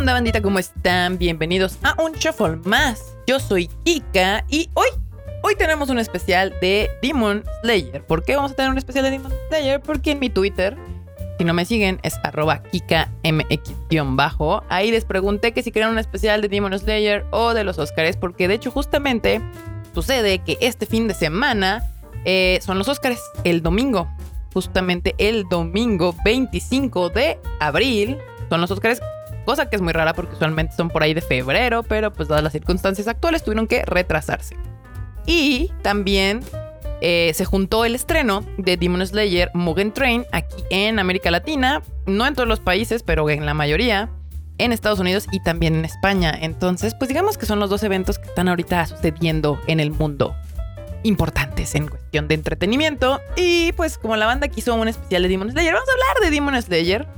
onda, bandita? ¿Cómo están? Bienvenidos a un shuffle más. Yo soy Kika y hoy, hoy tenemos un especial de Demon Slayer. ¿Por qué vamos a tener un especial de Demon Slayer? Porque en mi Twitter, si no me siguen, es arroba KikaMX-bajo. Ahí les pregunté que si querían un especial de Demon Slayer o de los Oscars, porque de hecho justamente sucede que este fin de semana eh, son los Oscars el domingo. Justamente el domingo 25 de abril son los Oscars cosa que es muy rara porque usualmente son por ahí de febrero, pero pues dadas las circunstancias actuales tuvieron que retrasarse. Y también eh, se juntó el estreno de Demon Slayer Mugen Train aquí en América Latina, no en todos los países, pero en la mayoría, en Estados Unidos y también en España. Entonces, pues digamos que son los dos eventos que están ahorita sucediendo en el mundo importantes en cuestión de entretenimiento. Y pues como la banda quiso un especial de Demon Slayer, vamos a hablar de Demon Slayer.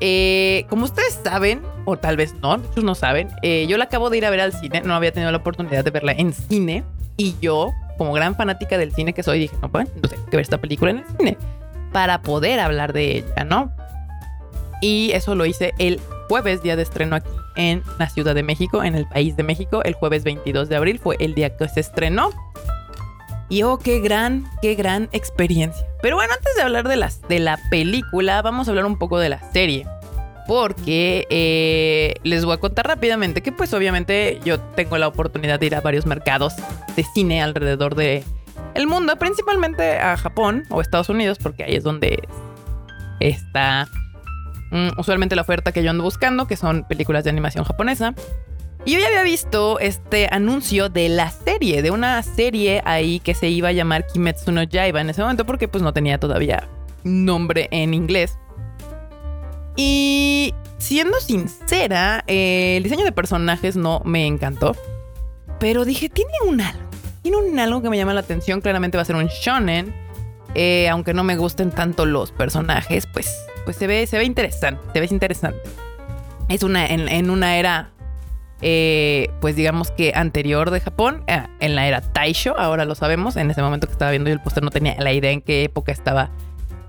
Eh, como ustedes saben, o tal vez no, muchos no saben, eh, yo la acabo de ir a ver al cine, no había tenido la oportunidad de verla en cine, y yo, como gran fanática del cine que soy, dije, no, pues, no sé, que ver esta película en el cine, para poder hablar de ella, ¿no? Y eso lo hice el jueves, día de estreno aquí en la Ciudad de México, en el país de México, el jueves 22 de abril fue el día que se estrenó. Y oh, qué gran, qué gran experiencia. Pero bueno, antes de hablar de, las, de la película, vamos a hablar un poco de la serie. Porque eh, les voy a contar rápidamente que pues obviamente yo tengo la oportunidad de ir a varios mercados de cine alrededor de el mundo, principalmente a Japón o Estados Unidos, porque ahí es donde está mm, usualmente la oferta que yo ando buscando, que son películas de animación japonesa. Y yo ya había visto este anuncio de la serie, de una serie ahí que se iba a llamar Kimetsu no Yaiba en ese momento porque pues no tenía todavía nombre en inglés. Y siendo sincera, el diseño de personajes no me encantó. Pero dije, tiene un algo. Tiene un algo que me llama la atención. Claramente va a ser un shonen. Eh, aunque no me gusten tanto los personajes, pues, pues se, ve, se ve interesante. Se ve interesante. Es una en una era eh, pues digamos que anterior de Japón, eh, en la era Taisho, ahora lo sabemos, en ese momento que estaba viendo yo el póster no tenía la idea en qué época estaba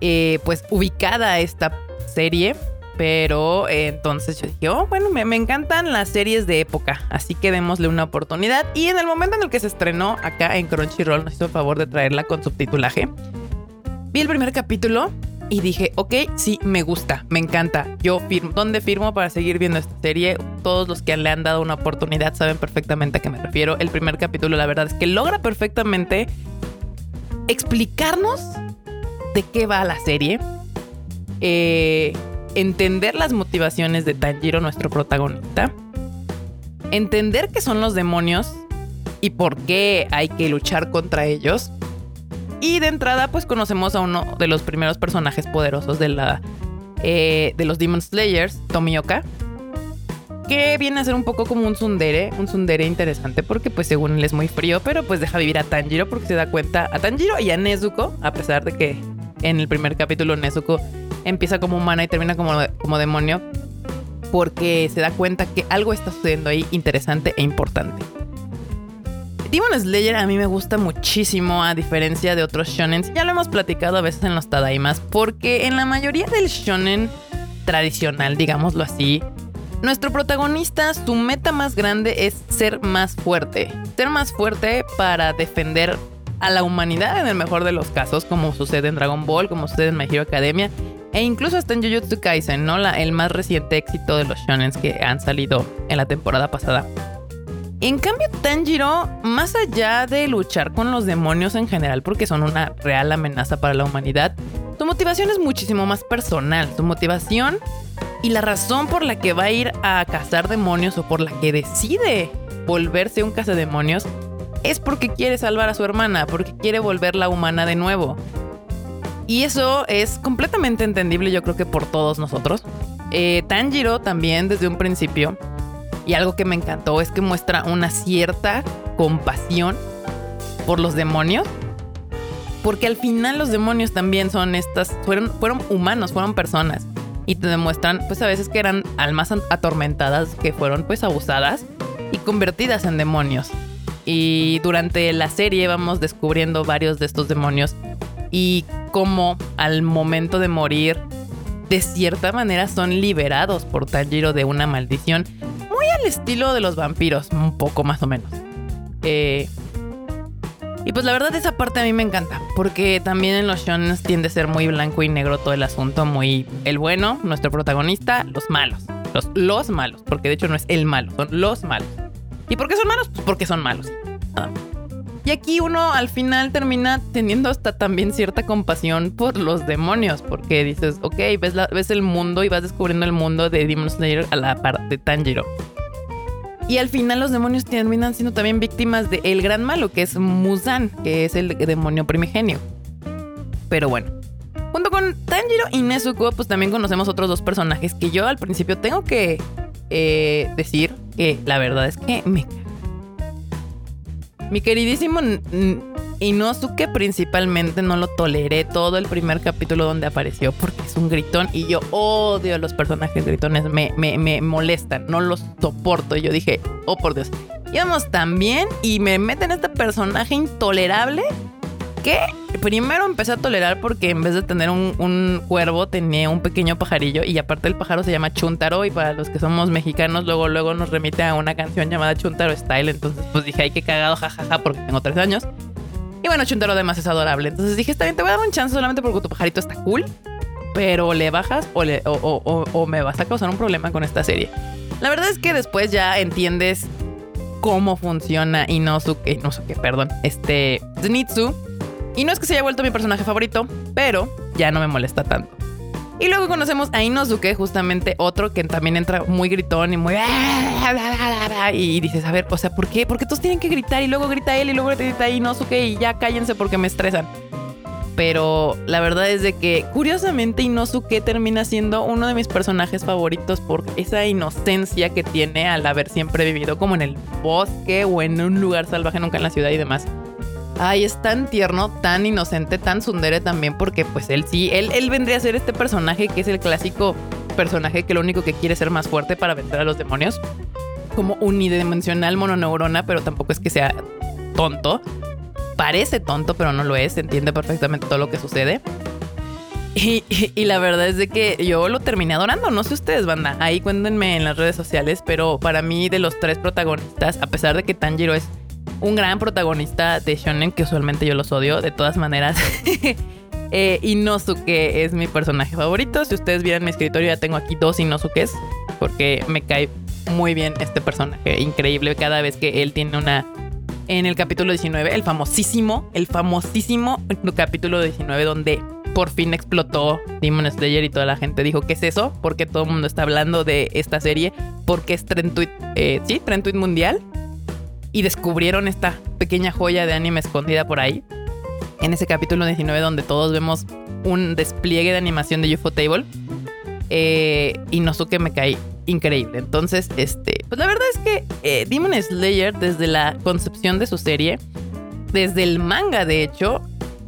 eh, pues ubicada esta serie, pero entonces yo dije, oh, bueno, me, encantan las series de época, así que démosle una oportunidad. Y en el momento en el que se estrenó acá en Crunchyroll, nos hizo el favor de traerla con subtitulaje. Vi el primer capítulo y dije, ok, sí, me gusta, me encanta. Yo firmo, ¿dónde firmo para seguir viendo esta serie? Todos los que le han dado una oportunidad saben perfectamente a qué me refiero. El primer capítulo, la verdad es que logra perfectamente explicarnos de qué va la serie, eh, entender las motivaciones de Tanjiro, nuestro protagonista, entender qué son los demonios y por qué hay que luchar contra ellos. Y de entrada, pues conocemos a uno de los primeros personajes poderosos de la eh, de los Demon Slayers, Tomioka, que viene a ser un poco como un tsundere, un tsundere interesante porque pues según él es muy frío, pero pues deja vivir a Tanjiro porque se da cuenta a Tanjiro y a Nezuko, a pesar de que en el primer capítulo Nezuko empieza como humana y termina como, como demonio, porque se da cuenta que algo está sucediendo ahí interesante e importante. Demon Slayer a mí me gusta muchísimo a diferencia de otros shonen. Ya lo hemos platicado a veces en los Tadaimas porque en la mayoría del shonen tradicional, digámoslo así, nuestro protagonista, su meta más grande es ser más fuerte. Ser más fuerte para defender a la humanidad en el mejor de los casos, como sucede en Dragon Ball, como sucede en My Hero Academia, e incluso hasta en Jujutsu Kaisen, ¿no? La, el más reciente éxito de los shonens que han salido en la temporada pasada. En cambio, Tanjiro, más allá de luchar con los demonios en general, porque son una real amenaza para la humanidad, su motivación es muchísimo más personal. Su motivación y la razón por la que va a ir a cazar demonios o por la que decide volverse un cazademonios es porque quiere salvar a su hermana, porque quiere volverla humana de nuevo. Y eso es completamente entendible, yo creo que por todos nosotros. Eh, Tanjiro también desde un principio y algo que me encantó es que muestra una cierta compasión por los demonios. Porque al final los demonios también son estas, fueron, fueron humanos, fueron personas. Y te demuestran, pues a veces que eran almas atormentadas, que fueron pues abusadas y convertidas en demonios. Y durante la serie vamos descubriendo varios de estos demonios y cómo al momento de morir de cierta manera son liberados por Tanjiro de una maldición muy al estilo de los vampiros, un poco más o menos. Eh, y pues la verdad esa parte a mí me encanta, porque también en los shonen tiende a ser muy blanco y negro todo el asunto, muy el bueno, nuestro protagonista, los malos. Los, los malos, porque de hecho no es el malo, son los malos. ¿Y por qué son malos? Pues porque son malos. Y aquí uno al final termina teniendo hasta también cierta compasión por los demonios, porque dices, ok, ves, ves el mundo y vas descubriendo el mundo de Demon Slayer a la par de Tanjiro. Y al final los demonios terminan siendo también víctimas del el gran malo, que es Muzan, que es el demonio primigenio. Pero bueno. Junto con Tanjiro y Nezuko, pues también conocemos otros dos personajes que yo al principio tengo que eh, decir que la verdad es que me... Mi queridísimo Inosuke principalmente no lo toleré todo el primer capítulo donde apareció porque es un gritón y yo odio a los personajes gritones, me, me, me molestan, no los soporto. Y yo dije, oh por Dios, íbamos tan bien y me meten este personaje intolerable que primero empecé a tolerar porque en vez de tener un, cuervo tenía un pequeño pajarillo y aparte el pájaro se llama Chuntaro y para los que somos mexicanos luego luego nos remite a una canción llamada Chuntaro Style entonces pues dije ay qué cagado jajaja porque tengo tres años y bueno, Chuntaro además es adorable. Entonces dije, está bien, te voy a dar un chance solamente porque tu pajarito está cool. Pero le bajas o, me vas a causar un problema con esta serie. La verdad es que después ya entiendes cómo funciona Inosuke, Inosuke, perdón, este Zenitsu. Y no es que se haya vuelto mi personaje favorito, pero ya no me molesta tanto. Y luego conocemos a Inosuke, justamente otro que también entra muy gritón y muy... Y dices, a ver, o sea, ¿por qué? Porque todos tienen que gritar y luego grita él y luego grita Inosuke y ya cállense porque me estresan. Pero la verdad es de que curiosamente Inosuke termina siendo uno de mis personajes favoritos por esa inocencia que tiene al haber siempre vivido como en el bosque o en un lugar salvaje, nunca en la ciudad y demás. Ay, es tan tierno, tan inocente, tan sundere también, porque pues él sí, él, él vendría a ser este personaje que es el clásico personaje que lo único que quiere es ser más fuerte para vencer a los demonios. Como unidimensional mononeurona, pero tampoco es que sea tonto. Parece tonto, pero no lo es. Entiende perfectamente todo lo que sucede. Y, y, la verdad es de que yo lo terminé adorando. No sé ustedes, banda. Ahí cuéntenme en las redes sociales. Pero para mí, de los tres protagonistas, a pesar de que Tanjiro es un gran protagonista de shonen que usualmente yo los odio de todas maneras. eh, Inosuke es mi personaje favorito. Si ustedes vieran mi escritorio ya tengo aquí dos Inosukes porque me cae muy bien este personaje, increíble cada vez que él tiene una en el capítulo 19, el famosísimo, el famosísimo capítulo 19 donde por fin explotó Demon Slayer y toda la gente dijo, ¿qué es eso? Porque todo el mundo está hablando de esta serie, porque es Trend Tweet, eh, sí, Trend mundial y descubrieron esta pequeña joya de anime escondida por ahí. En ese capítulo 19 donde todos vemos un despliegue de animación de UFO Table. Eh, y Nosuke me cae increíble. Entonces, este, pues la verdad es que eh, Demon Slayer, desde la concepción de su serie, desde el manga de hecho,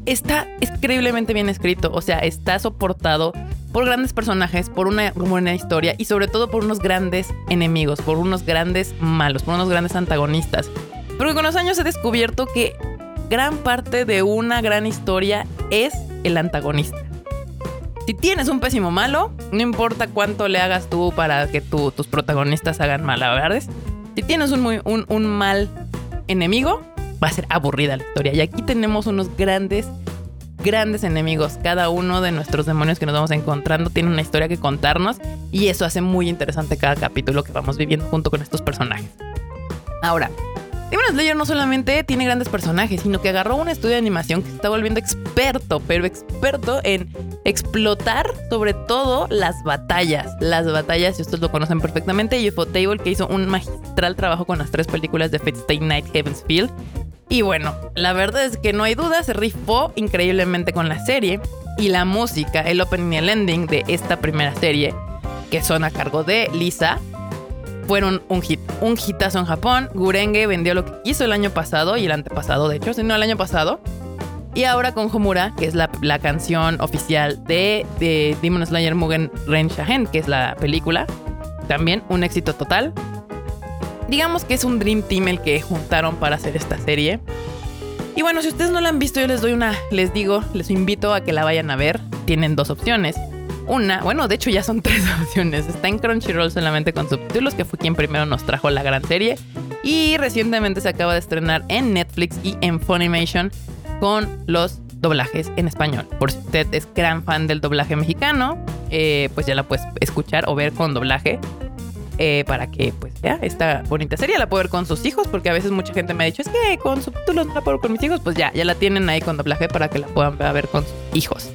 está increíblemente bien escrito. O sea, está soportado por grandes personajes, por una buena historia y sobre todo por unos grandes enemigos, por unos grandes malos, por unos grandes antagonistas. Porque con los años he descubierto que gran parte de una gran historia es el antagonista. Si tienes un pésimo malo, no importa cuánto le hagas tú para que tus protagonistas hagan verdad. Si tienes un, un, un mal enemigo, va a ser aburrida la historia. Y aquí tenemos unos grandes grandes enemigos. Cada uno de nuestros demonios que nos vamos encontrando tiene una historia que contarnos y eso hace muy interesante cada capítulo que vamos viviendo junto con estos personajes. Ahora, Demon Slayer no solamente tiene grandes personajes, sino que agarró un estudio de animación que se está volviendo experto, pero experto en explotar sobre todo las batallas. Las batallas, si ustedes lo conocen perfectamente, UFO Table, que hizo un magistral trabajo con las tres películas de Fate Stay Night Heaven's Field y bueno, la verdad es que no hay duda, se rifó increíblemente con la serie. Y la música, el opening y el ending de esta primera serie, que son a cargo de Lisa, fueron un hit. Un hitazo en Japón. Gurenge vendió lo que hizo el año pasado y el antepasado, de hecho, si no el año pasado. Y ahora con Homura, que es la, canción oficial de, de Demon Slayer Mugen Ren Shahen, que es la película. También un éxito total digamos que es un Dream Team el que juntaron para hacer esta serie. Y bueno, si ustedes no la han visto, yo les doy una, les digo, les invito a que la vayan a ver. Tienen dos opciones. una, bueno, de hecho ya son tres opciones. Está en Crunchyroll solamente con subtítulos, que fue quien primero nos trajo la gran serie. Y recientemente se acaba de estrenar en Netflix y en Funimation con los doblajes en español. Por si usted es gran fan del doblaje mexicano, eh, pues ya la puedes escuchar o ver con doblaje. Eh, para que pues ya esta bonita serie la pueda ver con sus hijos, porque a veces mucha gente me ha dicho, es que con subtítulos no la puedo ver con mis hijos, pues ya, ya la tienen ahí con doblaje para que la puedan ver con sus hijos.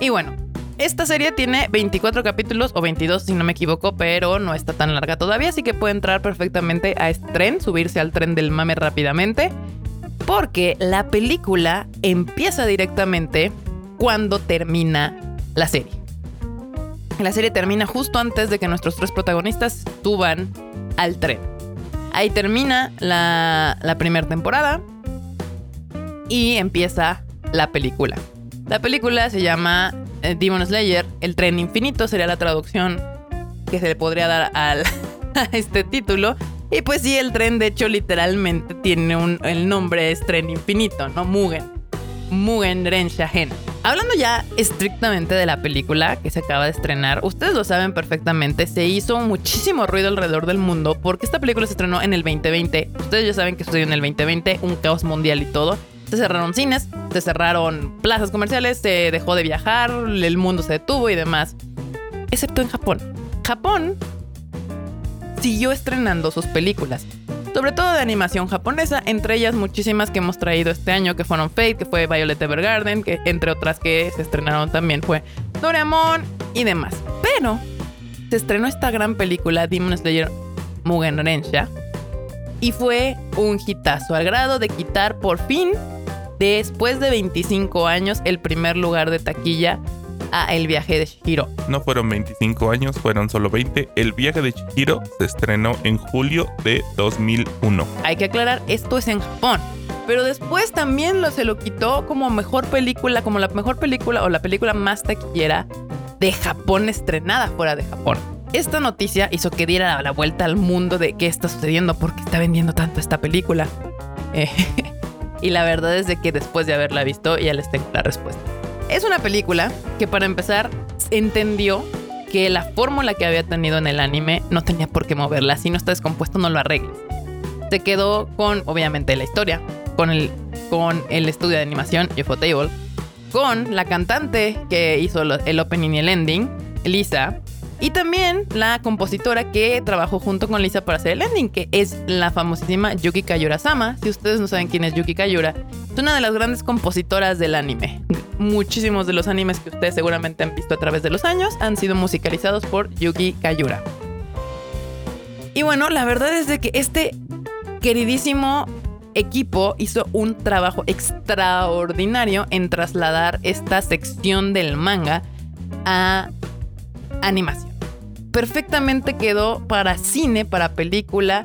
Y bueno, esta serie tiene 24 capítulos o 22 si no me equivoco, pero no está tan larga todavía, así que puede entrar perfectamente a este tren, subirse al tren del mame rápidamente, porque la película empieza directamente cuando termina la serie. La serie termina justo antes de que nuestros tres protagonistas suban al tren. Ahí termina la, primera temporada y empieza la película. La película se llama eh, Demon Slayer, el tren infinito sería la traducción que se le podría dar a este título. Y pues sí, el tren de hecho literalmente tiene un, el nombre es tren infinito, ¿no? Mugen. Mugen Ren Shahen. Hablando ya estrictamente de la película que se acaba de estrenar, ustedes lo saben perfectamente, se hizo muchísimo ruido alrededor del mundo porque esta película se estrenó en el 2020. Ustedes ya saben que sucedió en el 2020, un caos mundial y todo. Se cerraron cines, se cerraron plazas comerciales, se dejó de viajar, el mundo se detuvo y demás. Excepto en Japón. Japón siguió estrenando sus películas sobre todo de animación japonesa, entre ellas muchísimas que hemos traído este año, que fueron Fate, que fue Violet Evergarden, que entre otras que se estrenaron también fue Doraemon y demás. Pero se estrenó esta gran película, Demon Slayer Mugen Rensha, y fue un hitazo al grado de quitar por fin, después de 25 años, el primer lugar de taquilla a El viaje de Shihiro. No fueron 25 años, fueron solo 20. El viaje de Shihiro se estrenó en julio de 2001. Hay que aclarar, esto es en Japón. Pero después también lo, se lo quitó como mejor película, como la mejor película o la película más taquillera de Japón estrenada fuera de Japón. Esta noticia hizo que diera la vuelta al mundo de qué está sucediendo, por qué está vendiendo tanto esta película. y la verdad es de que después de haberla visto ya les tengo la respuesta. Es una película que para empezar entendió que la fórmula que había tenido en el anime no tenía por qué moverla. Si no está descompuesto, no lo arregles. Se quedó con, obviamente, la historia, con el, con el estudio de animación, Table, con la cantante que hizo el opening y el ending, Lisa, y también la compositora que trabajó junto con Lisa para hacer el ending, que es la famosísima Yuki Kayura-sama. Si ustedes no saben quién es Yuki Kayura, es una de las grandes compositoras del anime. Muchísimos de los animes que ustedes seguramente han visto a través de los años han sido musicalizados por Yuki Kayura. Y bueno, la verdad es de que este queridísimo equipo hizo un trabajo extraordinario en trasladar esta sección del manga a animación perfectamente quedó para cine, para película.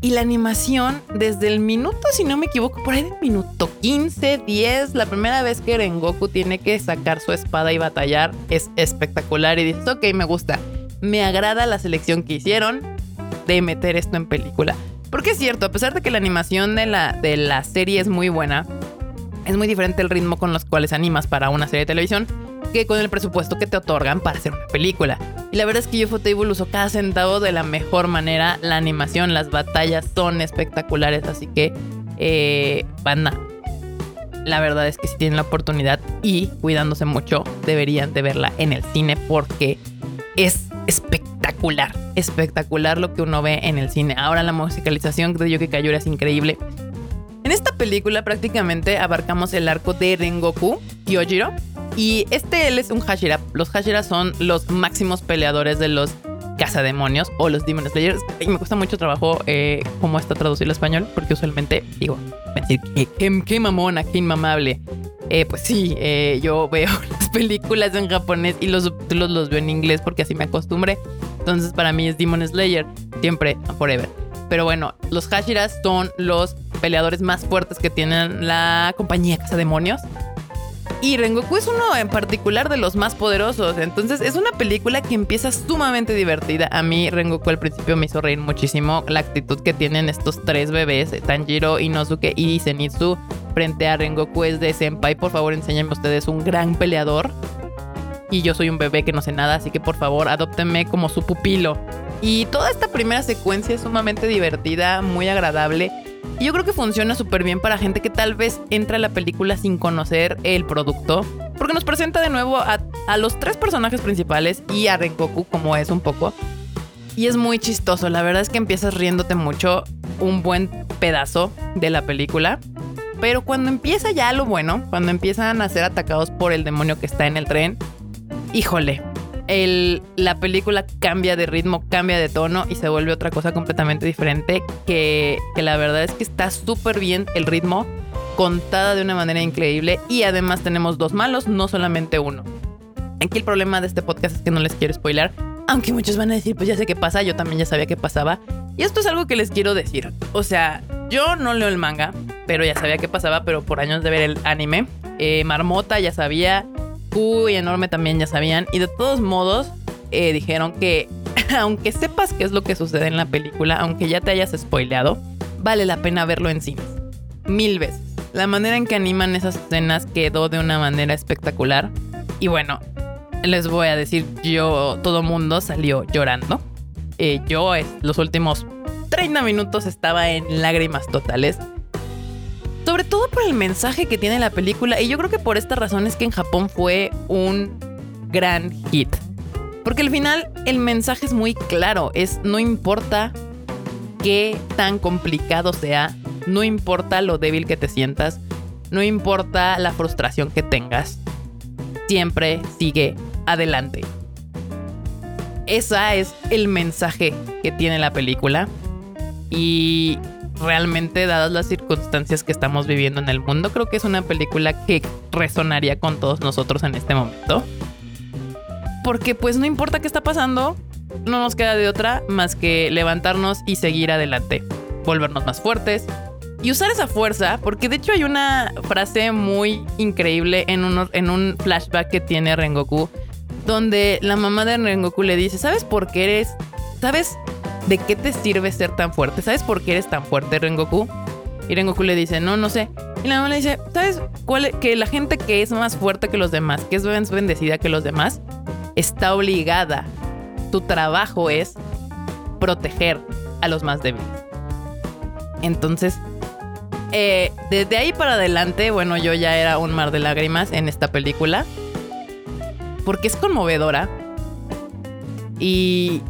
Y la animación, desde el minuto, si no me equivoco, por ahí del minuto 15, 10, la primera vez que Rengoku tiene que sacar su espada y batallar, es espectacular. Y dices, ok, me gusta. Me agrada la selección que hicieron de meter esto en película. Porque es cierto, a pesar de que la animación de la, de la serie es muy buena, es muy diferente el ritmo con los cuales animas para una serie de televisión que con el presupuesto que te otorgan para hacer una película. Y la verdad es que Ufotable usó cada centavo de la mejor manera. La animación, las batallas son espectaculares, así que eh, banda. La verdad es que si tienen la oportunidad y cuidándose mucho, deberían de verla en el cine porque es espectacular, espectacular lo que uno ve en el cine. Ahora la musicalización de Yuki Kayura es increíble. En esta película prácticamente abarcamos el arco de Rengoku y Ojiro. Y este él es un Hashira. Los Hashira son los máximos peleadores de los cazademonios o los Demon Slayers. Y me cuesta mucho trabajo eh, cómo está traducido al español, porque usualmente digo, decir, qué, qué mamona, qué inmamable. Eh, pues sí, eh, yo veo las películas en japonés y los subtítulos los veo en inglés porque así me acostumbré. Entonces para mí es Demon Slayer, siempre, forever. Pero bueno, los Hashiras son los peleadores más fuertes que tienen la compañía Casa Demonios. Y Rengoku es uno en particular de los más poderosos. Entonces es una película que empieza sumamente divertida. A mí Rengoku al principio me hizo reír muchísimo la actitud que tienen estos tres bebés, Tanjiro, Inosuke y Zenitsu, frente a Rengoku es de Senpai. Por favor, enséñenme ustedes un gran peleador. y yo soy un bebé que no sé nada, así que por favor adóptenme como su pupilo. Y toda esta primera secuencia es sumamente divertida, muy agradable. Y yo creo que funciona súper bien para gente que tal vez entra a la película sin conocer el producto. Porque nos presenta de nuevo a, a los tres personajes principales y a Rengoku como es un poco. Y es muy chistoso, la verdad es que empiezas riéndote mucho un buen pedazo de la película. Pero cuando empieza ya lo bueno, cuando empiezan a ser atacados por el demonio que está en el tren, híjole, la película cambia de ritmo, cambia de tono y se vuelve otra cosa completamente diferente que, que la verdad es que está súper bien el ritmo, contada de una manera increíble y además tenemos dos malos, no solamente uno. Aquí el problema de este podcast es que no les quiero spoiler, aunque muchos van a decir, pues ya sé qué pasa, yo también ya sabía qué pasaba. Y esto es algo que les quiero decir. O sea, yo no leo el manga, pero ya sabía qué pasaba, pero por años de ver el anime. Eh, Marmota ya sabía, Q y Enorme también ya sabían. Y de todos modos, eh, dijeron que aunque sepas qué es lo que sucede en la película, aunque ya te hayas spoileado, vale la pena verlo en cine. Mil veces. La manera en que animan esas escenas quedó de una manera espectacular. Y bueno, les voy a decir, yo, todo mundo salió llorando. Eh, yo, los últimos 30 minutos estaba en lágrimas totales. Sobre todo por el mensaje que tiene la película. Y yo creo que por esta razón es que en Japón fue un gran hit. Porque al final el mensaje es muy claro. Es no importa qué tan complicado sea. No importa lo débil que te sientas. No importa la frustración que tengas. Siempre sigue adelante. Esa es el mensaje que tiene la película. Y realmente, dadas las circunstancias que estamos viviendo en el mundo, creo que es una película que resonaría con todos nosotros en este momento. Porque pues no importa qué está pasando, no nos queda de otra más que levantarnos y seguir adelante. Volvernos más fuertes, y usar esa fuerza, porque de hecho hay una frase muy increíble en, en un flashback que tiene Rengoku, donde la mamá de Rengoku le dice, ¿sabes por qué eres? ¿Sabes ¿de qué te sirve ser tan fuerte? ¿Sabes por qué eres tan fuerte, Rengoku? Y Rengoku le dice, no, no sé. Y la mamá le dice, ¿sabes cuál? E-? Que la gente que es más fuerte que los demás, que es más bendecida que los demás, está obligada. Tu trabajo es proteger a los más débiles. Entonces, eh, desde ahí para adelante, bueno, yo ya era un mar de lágrimas en esta película. Porque es conmovedora. Y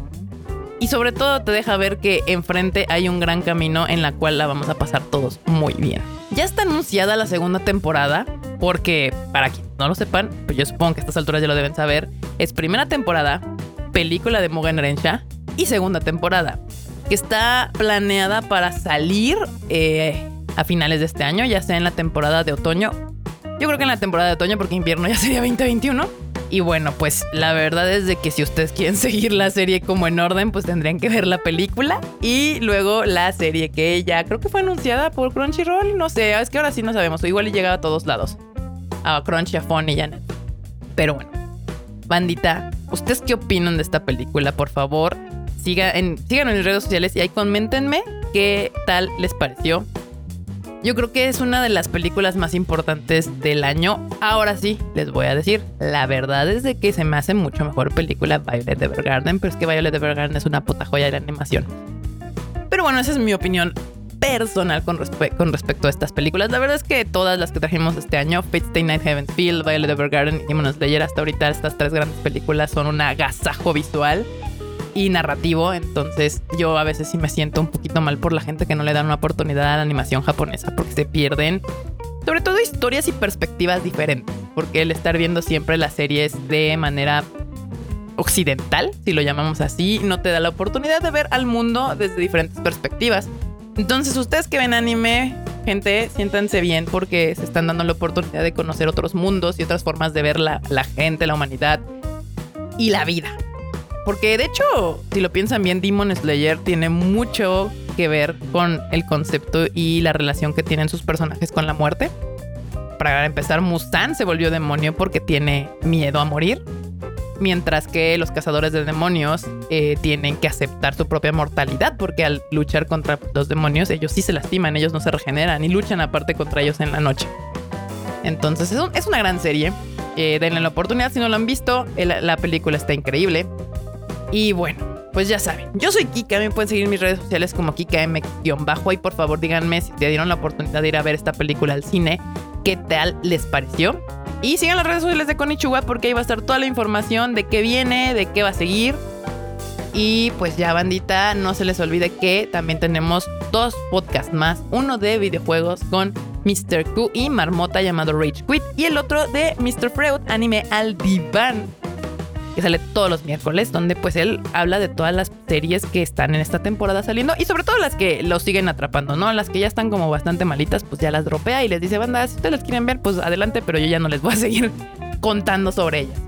y sobre todo te deja ver que enfrente hay un gran camino en la cual la vamos a pasar todos muy bien. Ya está anunciada la segunda temporada, porque para quienes no lo sepan, pues yo supongo que a estas alturas ya lo deben saber, es primera temporada, película de Mugen Rensha y segunda temporada, que está planeada para salir eh, a finales de este año, ya sea en la temporada de otoño. Yo creo que en la temporada de otoño, porque invierno ya sería 2021 y bueno, pues la verdad es de que si ustedes quieren seguir la serie como en orden, pues tendrían que ver la película y luego la serie que ya creo que fue anunciada por Crunchyroll. No sé, es que ahora sí no sabemos. O igual llegaba a todos lados. A Crunchy, a y ya. Pero bueno, bandita, ¿ustedes qué opinan de esta película? Por favor, siga en, síganos en redes sociales y ahí coméntenme qué tal les pareció. Yo creo que es una de las películas más importantes del año. Ahora sí, les voy a decir, la verdad es de que se me hace mucho mejor película Violet Evergarden, pero es que Violet Evergarden es una puta joya de animación. Pero bueno, esa es mi opinión personal con, con respecto a estas películas. La verdad es que todas las que trajimos este año, Fate Stay Night Heaven Field, Violet Evergarden y Demon Slayer, hasta ahorita estas tres grandes películas son un agasajo visual narrativo. Entonces yo a veces sí me siento un poquito mal por la gente que no le dan una oportunidad a la animación japonesa porque se pierden sobre todo historias y perspectivas diferentes. Porque el estar viendo siempre las series de manera occidental, si lo llamamos así, no te da la oportunidad de ver al mundo desde diferentes perspectivas. Entonces ustedes que ven anime, gente, siéntanse bien porque se están dando la oportunidad de conocer otros mundos y otras formas de ver la, la gente, la humanidad y la vida. Porque de hecho, si lo piensan bien, Demon Slayer tiene mucho que ver con el concepto y la relación que tienen sus personajes con la muerte. Para empezar, Mustang se volvió demonio porque tiene miedo a morir. Mientras que los cazadores de demonios eh, tienen que aceptar su propia mortalidad porque al luchar contra los demonios ellos sí se lastiman, ellos no se regeneran y luchan aparte contra ellos en la noche. Entonces es, una gran serie. eh, denle la oportunidad si no lo han visto. La película está increíble. Y bueno, pues ya saben. Yo soy Kika, me pueden seguir mis redes sociales como KikaM-bajo. Y por favor díganme si te dieron la oportunidad de ir a ver esta película al cine, qué tal les pareció. Y sigan las redes sociales de Konichiwa porque ahí va a estar toda la información de qué viene, de qué va a seguir. Y pues ya, bandita, no se les olvide que también tenemos dos podcasts más. Uno de videojuegos con Mr. Q y Marmota llamado Rage Quit. Y el otro de Mr. Freud, anime al diván. Que sale todos los miércoles, donde pues él habla de todas las series que están en esta temporada saliendo. Y sobre todo las que lo siguen atrapando, ¿no? Las que ya están como bastante malitas, pues ya las dropea y les dice, banda, si ustedes las quieren ver, pues adelante, pero yo ya no les voy a seguir contando sobre ellas.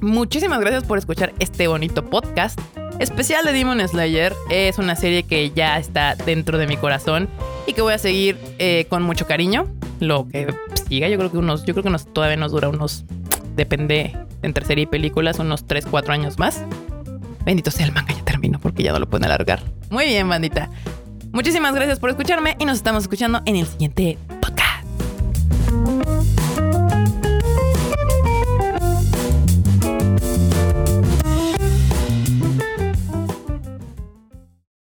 Muchísimas gracias por escuchar este bonito podcast. Especial de Demon Slayer es una serie que ya está dentro de mi corazón y que voy a seguir eh, con mucho cariño. Lo que siga, yo creo que unos, yo creo que nos, todavía nos dura unos, depende entre serie y películas, unos 3, 4 años más. Bendito sea el manga, ya termino porque ya no lo pueden alargar. Muy bien, bandita. Muchísimas gracias por escucharme y nos estamos escuchando en el siguiente